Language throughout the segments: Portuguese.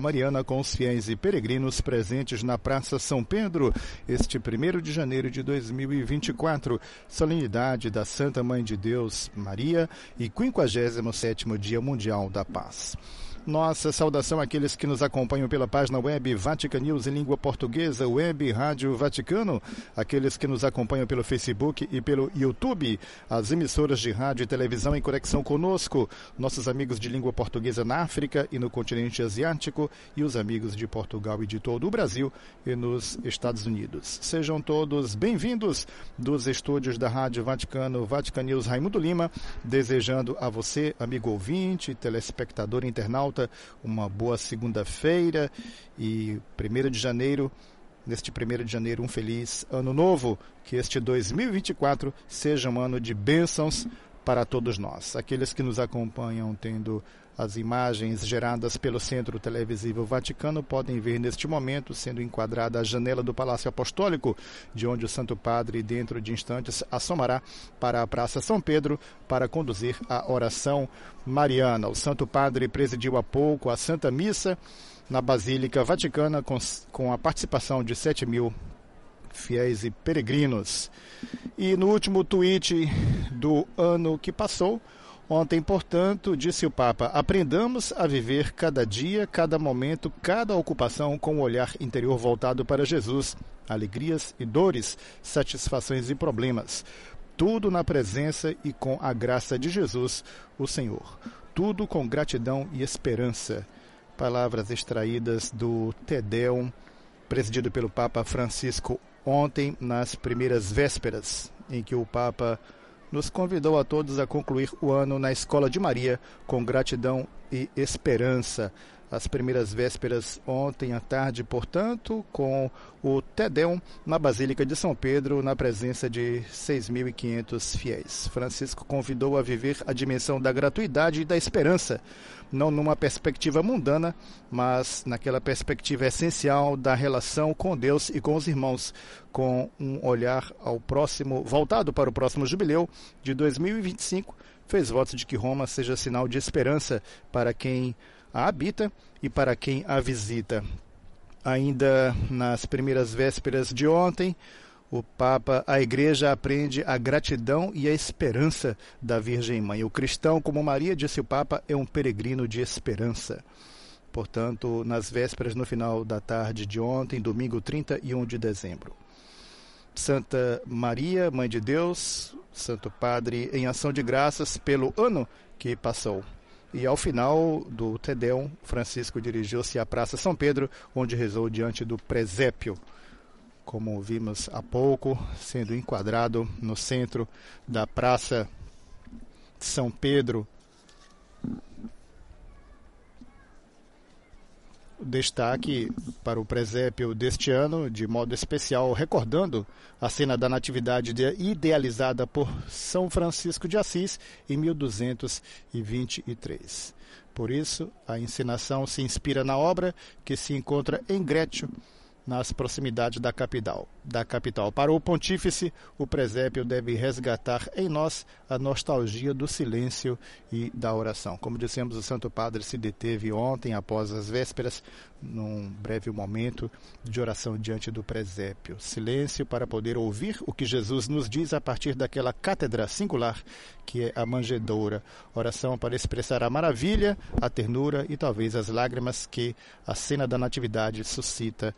Mariana com os fiéis e peregrinos presentes na Praça São Pedro, este 1 de janeiro de 2024, solenidade da Santa Mãe de Deus, Maria, e 57º Dia Mundial da Paz. Nossa saudação àqueles que nos acompanham pela página web Vatican News em língua portuguesa, web Rádio Vaticano, aqueles que nos acompanham pelo Facebook e pelo YouTube, as emissoras de rádio e televisão em conexão conosco, nossos amigos de língua portuguesa na África e no continente asiático e os amigos de Portugal e de todo o Brasil e nos Estados Unidos. Sejam todos bem-vindos dos estúdios da Rádio Vaticano, Vatican News Raimundo Lima, desejando a você, amigo ouvinte, telespectador internauta, uma boa segunda-feira e 1 de janeiro, neste 1 de janeiro, um feliz ano novo. Que este 2024 seja um ano de bênçãos para todos nós. Aqueles que nos acompanham tendo as imagens geradas pelo Centro Televisivo Vaticano podem ver neste momento sendo enquadrada a janela do Palácio Apostólico, de onde o Santo Padre, dentro de instantes, assomará para a Praça São Pedro para conduzir a oração mariana. O Santo Padre presidiu há pouco a Santa Missa na Basílica Vaticana com, com a participação de 7 mil fiéis e peregrinos. E no último tweet do ano que passou, Ontem, portanto, disse o Papa, aprendamos a viver cada dia, cada momento, cada ocupação com o olhar interior voltado para Jesus, alegrias e dores, satisfações e problemas. Tudo na presença e com a graça de Jesus, o Senhor. Tudo com gratidão e esperança. Palavras extraídas do Tedeum, presidido pelo Papa Francisco ontem, nas primeiras vésperas, em que o Papa nos convidou a todos a concluir o ano na Escola de Maria com gratidão e esperança. As primeiras vésperas ontem à tarde, portanto, com o Tedeum na Basílica de São Pedro, na presença de 6.500 fiéis. Francisco convidou a viver a dimensão da gratuidade e da esperança, não numa perspectiva mundana, mas naquela perspectiva essencial da relação com Deus e com os irmãos, com um olhar ao próximo, voltado para o próximo jubileu de 2025, fez votos de que Roma seja sinal de esperança para quem a habita e para quem a visita. Ainda nas primeiras vésperas de ontem, o Papa, a Igreja aprende a gratidão e a esperança da Virgem Mãe. O cristão, como Maria, disse o Papa, é um peregrino de esperança. Portanto, nas vésperas, no final da tarde de ontem, domingo 31 de dezembro. Santa Maria, Mãe de Deus, Santo Padre, em ação de graças pelo ano que passou. E ao final do Tedeum, Francisco dirigiu-se à Praça São Pedro, onde rezou diante do presépio como vimos há pouco, sendo enquadrado no centro da Praça São Pedro. Destaque para o presépio deste ano, de modo especial, recordando a cena da Natividade idealizada por São Francisco de Assis em 1223. Por isso, a encenação se inspira na obra que se encontra em Grécio, nas proximidades da capital. Da capital. Para o pontífice, o presépio deve resgatar em nós a nostalgia do silêncio e da oração. Como dissemos, o Santo Padre se deteve ontem, após as vésperas, num breve momento de oração diante do presépio. Silêncio para poder ouvir o que Jesus nos diz a partir daquela cátedra singular que é a manjedoura. Oração para expressar a maravilha, a ternura e talvez as lágrimas que a cena da Natividade suscita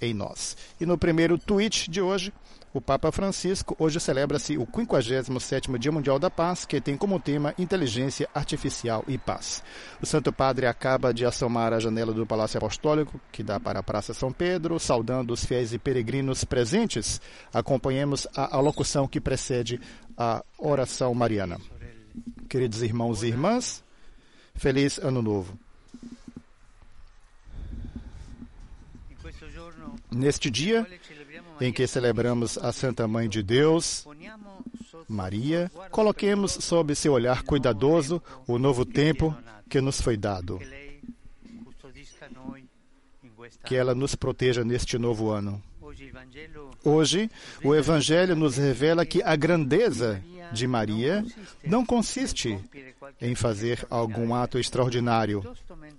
em nós. E no primeiro tweet de hoje, o Papa Francisco, hoje celebra-se o 57º Dia Mundial da Paz, que tem como tema Inteligência Artificial e Paz. O Santo Padre acaba de assomar a janela do Palácio Apostólico, que dá para a Praça São Pedro, saudando os fiéis e peregrinos presentes. Acompanhemos a alocução que precede a oração mariana. Queridos irmãos e irmãs, feliz Ano Novo. Neste dia em que celebramos a Santa Mãe de Deus, Maria, coloquemos sob seu olhar cuidadoso o novo tempo que nos foi dado. Que ela nos proteja neste novo ano. Hoje, o Evangelho nos revela que a grandeza de Maria não consiste em fazer algum ato extraordinário.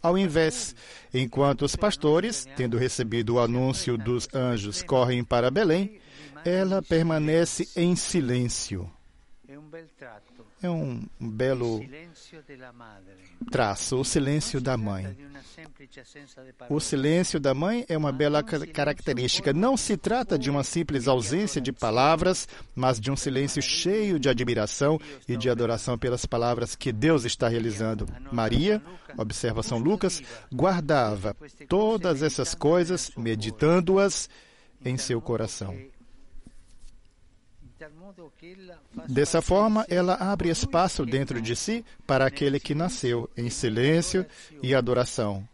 Ao invés, enquanto os pastores, tendo recebido o anúncio dos anjos, correm para Belém, ela permanece em silêncio. É um belo traço, o silêncio da mãe. O silêncio da mãe é uma bela característica. Não se trata de uma simples ausência de palavras, mas de um silêncio cheio de admiração e de adoração pelas palavras que Deus está realizando. Maria, observa São Lucas, guardava todas essas coisas, meditando-as em seu coração. Dessa forma, ela abre espaço dentro de si para aquele que nasceu em silêncio e adoração.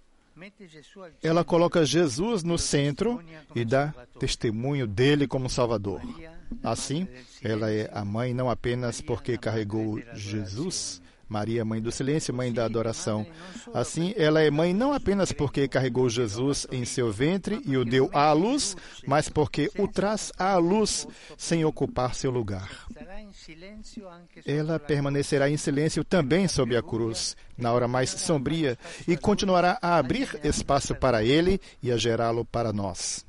Ela coloca Jesus no centro e dá testemunho dele como Salvador. Assim, ela é a mãe não apenas porque carregou Jesus, Maria, mãe do silêncio, mãe da adoração. Assim, ela é mãe não apenas porque carregou Jesus em seu ventre e o deu à luz, mas porque o traz à luz sem ocupar seu lugar. Ela permanecerá em silêncio também sob a cruz, na hora mais sombria, e continuará a abrir espaço para ele e a gerá-lo para nós.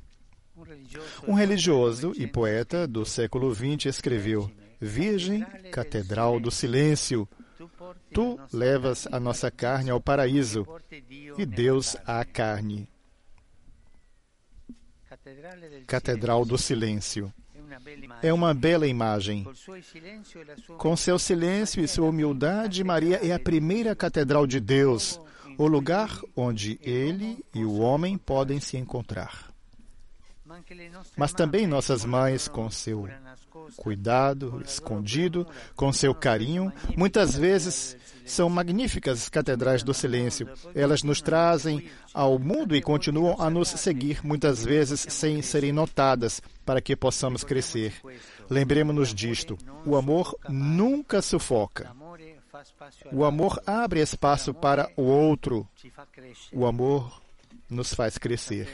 Um religioso e poeta do século XX escreveu: Virgem, Catedral do Silêncio, Tu levas a nossa carne ao paraíso e Deus à carne. Catedral do Silêncio. É uma bela imagem. Com seu silêncio e sua humildade, Maria é a primeira catedral de Deus, o lugar onde ele e o homem podem se encontrar. Mas também nossas mães, com seu cuidado, escondido, com seu carinho, muitas vezes são magníficas catedrais do silêncio. Elas nos trazem ao mundo e continuam a nos seguir, muitas vezes sem serem notadas, para que possamos crescer. Lembremos-nos disto: o amor nunca sufoca. O amor abre espaço para o outro. O amor nos faz crescer.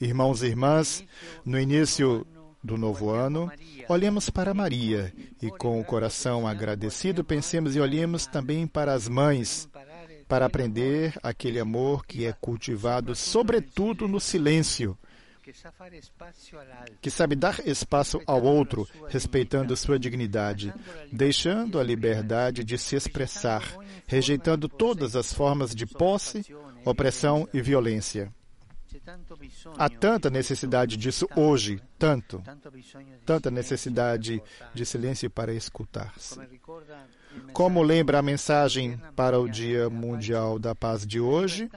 Irmãos e irmãs, no início do novo ano, olhemos para Maria e, com o coração agradecido, pensemos e olhemos também para as mães, para aprender aquele amor que é cultivado, sobretudo no silêncio, que sabe dar espaço ao outro, respeitando sua dignidade, deixando a liberdade de se expressar, rejeitando todas as formas de posse, opressão e violência. Há tanta necessidade disso hoje, tanto, tanta necessidade de silêncio para escutar-se. Como lembra a mensagem para o Dia Mundial da Paz de hoje,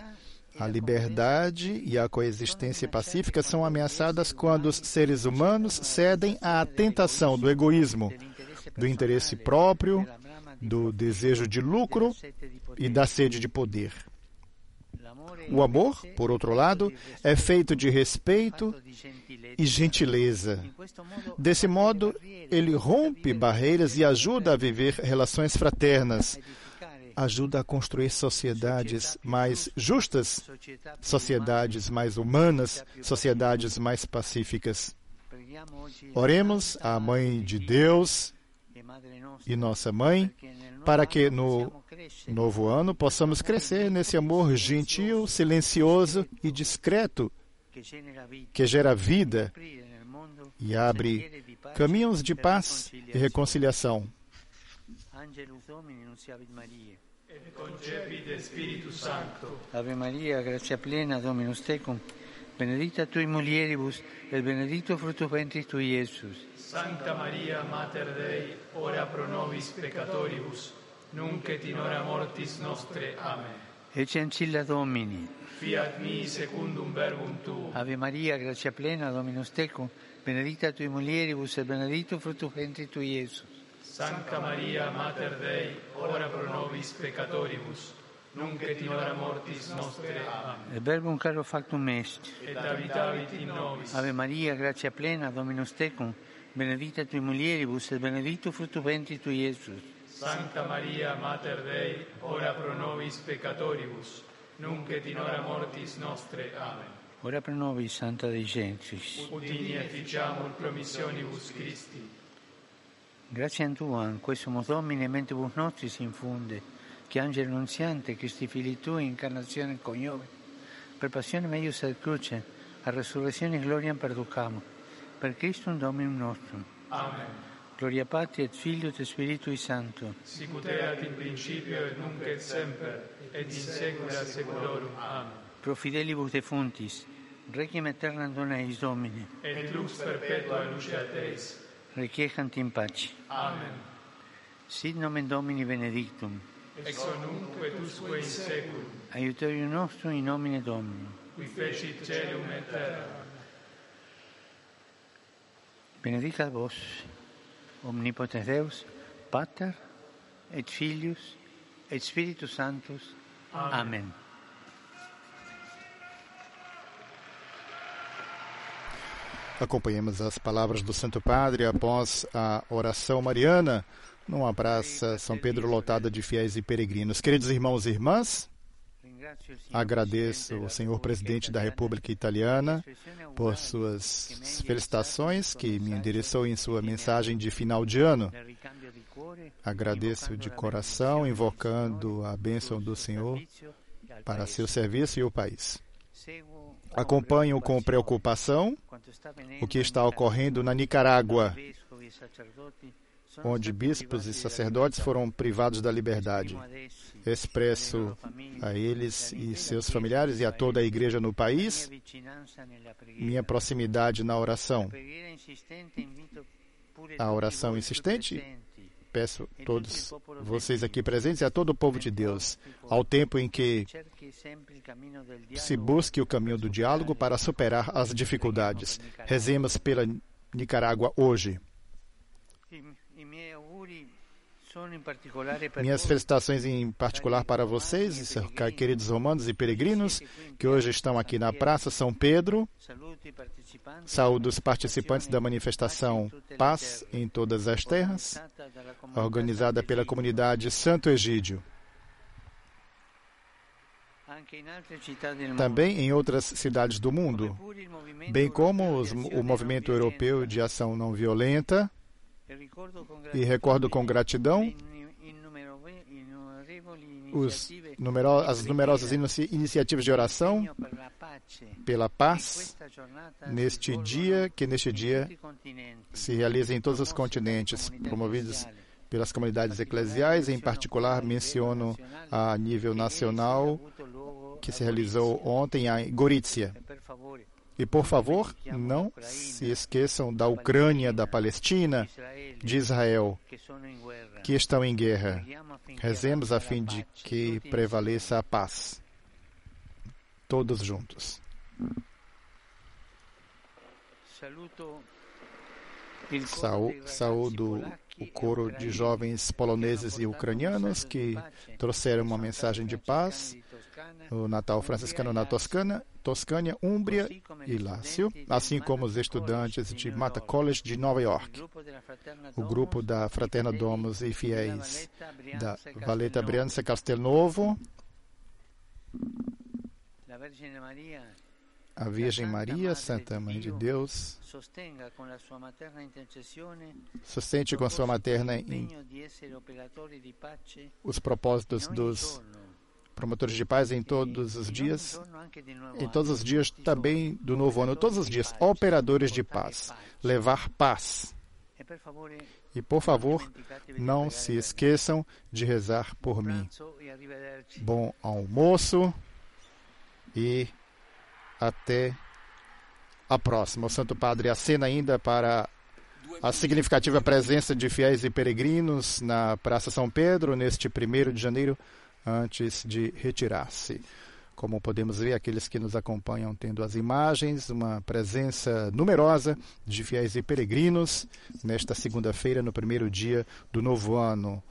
a liberdade e a coexistência pacífica são ameaçadas quando os seres humanos cedem à tentação do egoísmo, do interesse próprio, do desejo de lucro e da sede de poder. O amor, por outro lado, é feito de respeito e gentileza. Desse modo, ele rompe barreiras e ajuda a viver relações fraternas, ajuda a construir sociedades mais justas, sociedades mais humanas, sociedades mais pacíficas. Oremos à Mãe de Deus e nossa Mãe, para que no novo ano possamos crescer nesse amor gentil, silencioso e discreto que gera vida e abre caminhos de paz e reconciliação. Ave Maria, gratia plena, Dominus tecum, benedicta tui mulieribus, et benedicto fructus ventris tui, Iesus. Sancta Maria, Mater Dei, ora pro nobis peccatoribus, nunc et in hora mortis nostre. Amen. Ecce ancilla Domini. Fiat mi secundum verbum tuum. Ave Maria, gratia plena, Dominus tecum, benedicta tui mulieribus, et benedictus fructus ventris tui, Iesus. Sancta Maria, Mater Dei, ora pro nobis peccatoribus, nunc et in hora mortis nostre. Amen. Et verbum caro factum est. Et habitavit in nobis. Ave Maria, gratia plena, Dominus tecum, benedicta tui mulieribus, et benedictus fructus ventris tui, Iesus. Sancta Maria, Mater Dei, ora pro nobis peccatoribus, nunc et in hora mortis nostre. Amen. Ora pro nobis, Santa Dei Gentris. Udini et ficiamur promissionibus Christi. Grazie a Tua, in questo Domine, mentibus nostris infunde, che angelo annunziante, Cristi fili Tui, incarnazione coniove, per passione meius ad cruce, a resurrezione e gloria perducamo, per Christum Dominum nostrum. Amen. Gloria Patri et Filio et Spiritui Sancto. Sicut erat in principio et nunc et semper, et in saecula saeculorum. Amen. Pro fidelibus defuntis, requiem aeternam dona eis Domine, Et lux perpetua luceat eis. requiescant in pace. Amen. Sit nomen Domini benedictum, Ex nunc et usque in saeculum, aiuterium nostrum in nomine Domini. qui fecit celum et terra. Benedicat vos, omnipotens Deus, Pater, et Filius, et Spiritus Sanctus. Amen. Acompanhemos as palavras do Santo Padre após a oração mariana numa praça São Pedro lotada de fiéis e peregrinos. Queridos irmãos e irmãs, agradeço ao senhor presidente da República Italiana por suas felicitações que me endereçou em sua mensagem de final de ano. Agradeço de coração, invocando a bênção do Senhor para seu serviço e o país. Acompanho com preocupação o que está ocorrendo na Nicarágua, Onde bispos e sacerdotes foram privados da liberdade. Expresso a eles e seus familiares e a toda a igreja no país minha proximidade na oração. A oração insistente Peço a todos vocês aqui presentes e a todo o povo de Deus, ao tempo em que se busque o caminho do diálogo para superar as dificuldades. Rezemos pela Nicarágua hoje. Minhas felicitações em particular para vocês, queridos romanos e peregrinos, que hoje estão aqui na Praça São Pedro. Saúdo os participantes da manifestação Paz em Todas as Terras, organizada pela comunidade Santo Egídio. Também em outras cidades do mundo, bem como os- o movimento europeu de ação não violenta. E recordo com gratidão os numero- as numerosas inici- iniciativas de oração pela paz neste dia, que neste dia se realiza em todos os continentes, promovidos pelas comunidades eclesiais. Em particular, menciono a nível nacional que se realizou ontem em Gorizia. E, por favor, não se esqueçam da Ucrânia, da Palestina, de Israel, que estão em guerra. Rezemos a fim de que prevaleça a paz. Todos juntos. Saúdo o coro de jovens poloneses e ucranianos que trouxeram uma mensagem de paz o Natal franciscano na Toscana, Toscânia, Úmbria e Lácio, assim como os estudantes de Mata College de Nova York, o grupo da Fraterna Domus e fiéis da Valeta Brianza Castelnovo, a Virgem Maria, Santa Mãe de Deus, sustente com sua materna os propósitos dos promotores de paz em todos os dias, em todos os dias também do novo ano, todos os dias, operadores de paz, levar paz. E por favor, não se esqueçam de rezar por mim. Bom almoço e até a próxima. O Santo Padre acena ainda para a significativa presença de fiéis e peregrinos na Praça São Pedro neste 1 de janeiro, antes de retirar-se. Como podemos ver, aqueles que nos acompanham tendo as imagens, uma presença numerosa de fiéis e peregrinos nesta segunda-feira, no primeiro dia do novo ano,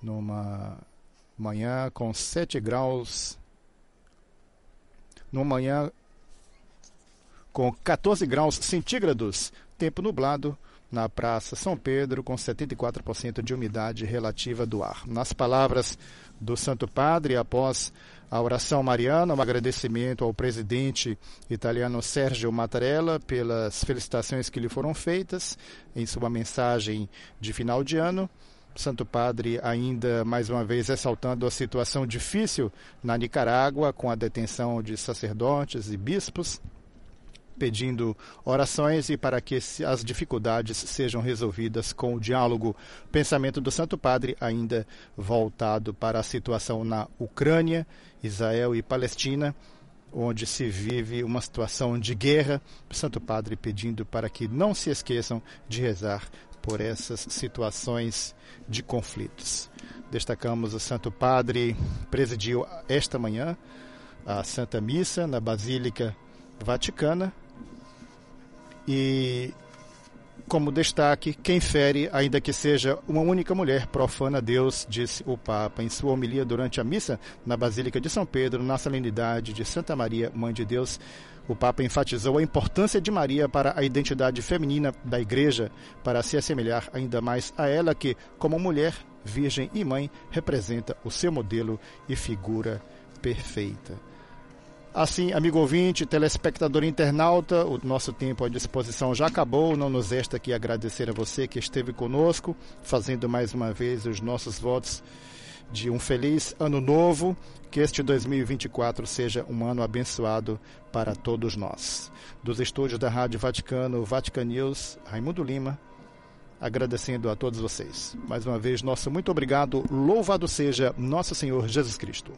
numa manhã com 7 graus, numa manhã com 14 graus centígrados, tempo nublado na Praça São Pedro, com 74% de umidade relativa do ar. Nas palavras do Santo Padre, após a oração mariana, um agradecimento ao presidente italiano Sergio Mattarella pelas felicitações que lhe foram feitas em sua mensagem de final de ano. Santo Padre ainda mais uma vez ressaltando a situação difícil na Nicarágua com a detenção de sacerdotes e bispos, pedindo orações e para que as dificuldades sejam resolvidas com o diálogo. Pensamento do Santo Padre ainda voltado para a situação na Ucrânia, Israel e Palestina, onde se vive uma situação de guerra. Santo Padre pedindo para que não se esqueçam de rezar por essas situações de conflitos. Destacamos o Santo Padre presidiu esta manhã a Santa Missa na Basílica Vaticana e como destaque, quem fere, ainda que seja uma única mulher, profana Deus, disse o Papa em sua homilia durante a missa na Basílica de São Pedro, na solenidade de Santa Maria, Mãe de Deus. O Papa enfatizou a importância de Maria para a identidade feminina da Igreja, para se assemelhar ainda mais a ela que, como mulher, virgem e mãe, representa o seu modelo e figura perfeita. Assim, amigo ouvinte, telespectador internauta, o nosso tempo à disposição já acabou. Não nos resta aqui agradecer a você que esteve conosco, fazendo mais uma vez os nossos votos de um feliz ano novo. Que este 2024 seja um ano abençoado para todos nós. Dos estúdios da Rádio Vaticano, Vatican News, Raimundo Lima, agradecendo a todos vocês. Mais uma vez, nosso muito obrigado. Louvado seja nosso Senhor Jesus Cristo.